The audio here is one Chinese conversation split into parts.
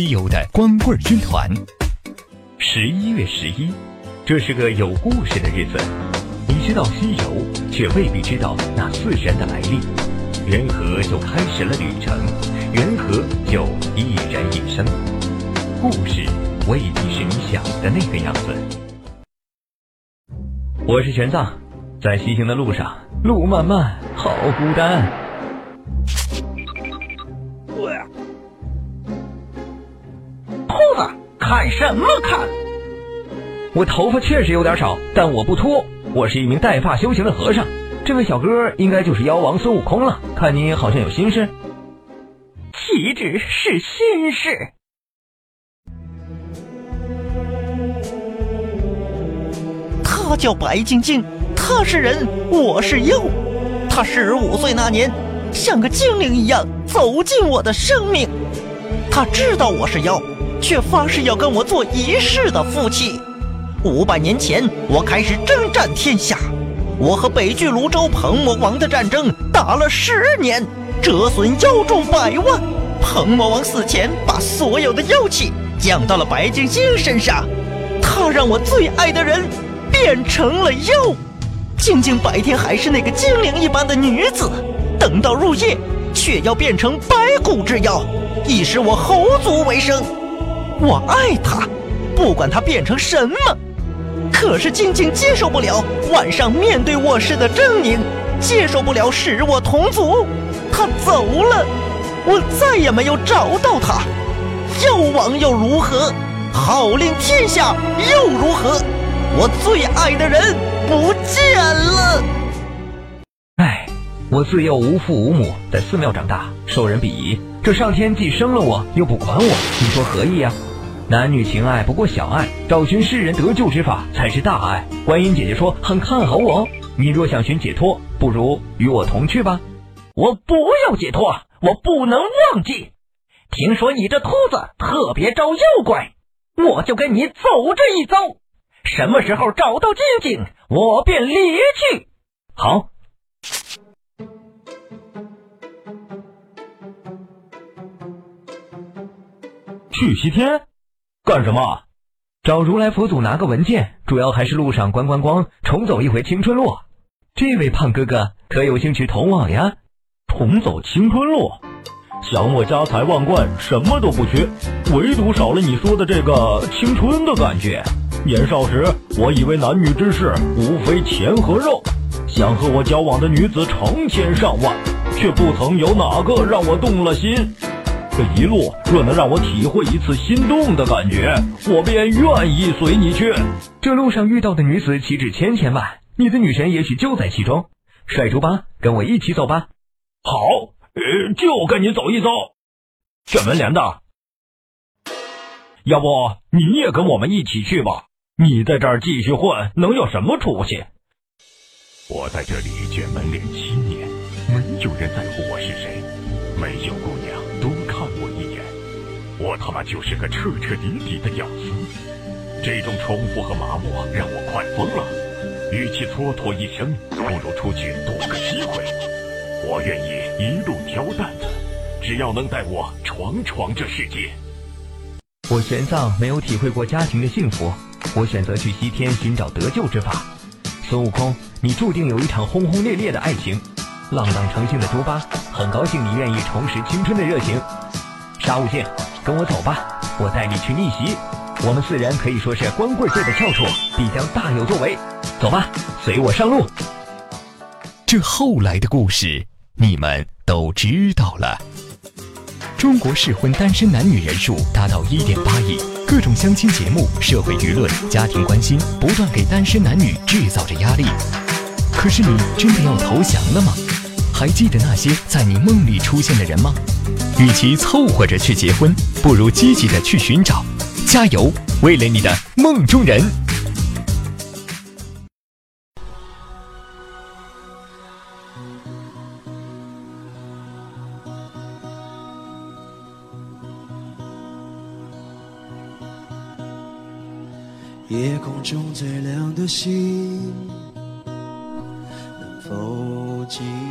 西游的光棍军团。十一月十一，这是个有故事的日子。你知道西游，却未必知道那四人的来历。缘何就开始了旅程？缘何就一人一生？故事未必是你想的那个样子。我是玄奘，在西行的路上，路漫漫，好孤单。子，看什么看？我头发确实有点少，但我不秃。我是一名带发修行的和尚。这位小哥应该就是妖王孙悟空了。看你好像有心事。岂止是心事？他叫白晶晶，他是人，我是妖。他十五岁那年，像个精灵一样走进我的生命。他知道我是妖，却发誓要跟我做一世的夫妻。五百年前，我开始征战天下。我和北距泸州彭魔王的战争打了十年，折损妖众百万。彭魔王死前把所有的妖气降到了白晶晶身上，他让我最爱的人变成了妖。晶晶白天还是那个精灵一般的女子，等到入夜，却要变成白骨之妖，以使我猴族为生。我爱他，不管他变成什么。可是静静接受不了晚上面对卧室的狰狞，接受不了使我同族，他走了，我再也没有找到他。妖王又如何？号令天下又如何？我最爱的人不见了。唉，我自幼无父无母，在寺庙长大，受人鄙夷。这上天既生了我，又不管我，你说何意呀？男女情爱不过小爱，找寻世人得救之法才是大爱。观音姐姐说很看好我，你若想寻解脱，不如与我同去吧。我不要解脱，我不能忘记。听说你这秃子特别招妖怪，我就跟你走这一遭。什么时候找到金晶，我便离去。好。去西天。干什么？找如来佛祖拿个文件，主要还是路上观观光，重走一回青春路。这位胖哥哥可有兴趣同往呀？重走青春路，想我家财万贯，什么都不缺，唯独少了你说的这个青春的感觉。年少时，我以为男女之事无非钱和肉，想和我交往的女子成千上万，却不曾有哪个让我动了心。这一路若能让我体会一次心动的感觉，我便愿意随你去。这路上遇到的女子岂止千千万，你的女神也许就在其中。帅猪八，跟我一起走吧。好，呃，就跟你走一走。卷门帘的，要不你也跟我们一起去吧？你在这儿继续混，能有什么出息？我在这里卷门帘七年，没有人在乎我是谁，没有姑娘。我他妈就是个彻彻底底的屌丝，这种重复和麻木让我快疯了。与其蹉跎一生，不如出去赌个机会。我愿意一路挑担子，只要能带我闯闯这世界。我玄奘没有体会过家庭的幸福，我选择去西天寻找得救之法。孙悟空，你注定有一场轰轰烈烈的爱情。浪荡成性的猪八，很高兴你愿意重拾青春的热情。沙悟净。跟我走吧，我带你去逆袭。我们四人可以说是光棍界的翘楚，必将大有作为。走吧，随我上路。这后来的故事你们都知道了。中国适婚单身男女人数达到一点八亿，各种相亲节目、社会舆论、家庭关心，不断给单身男女制造着压力。可是你真的要投降了吗？还记得那些在你梦里出现的人吗？与其凑合着去结婚，不如积极的去寻找。加油，为了你的梦中人。夜空中最亮的星，能否记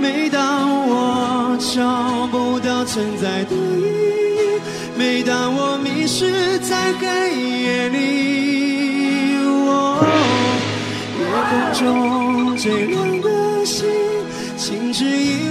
每当我找不到存在的意义，每当我迷失在黑夜里，哦，夜空中最亮的星，请指引。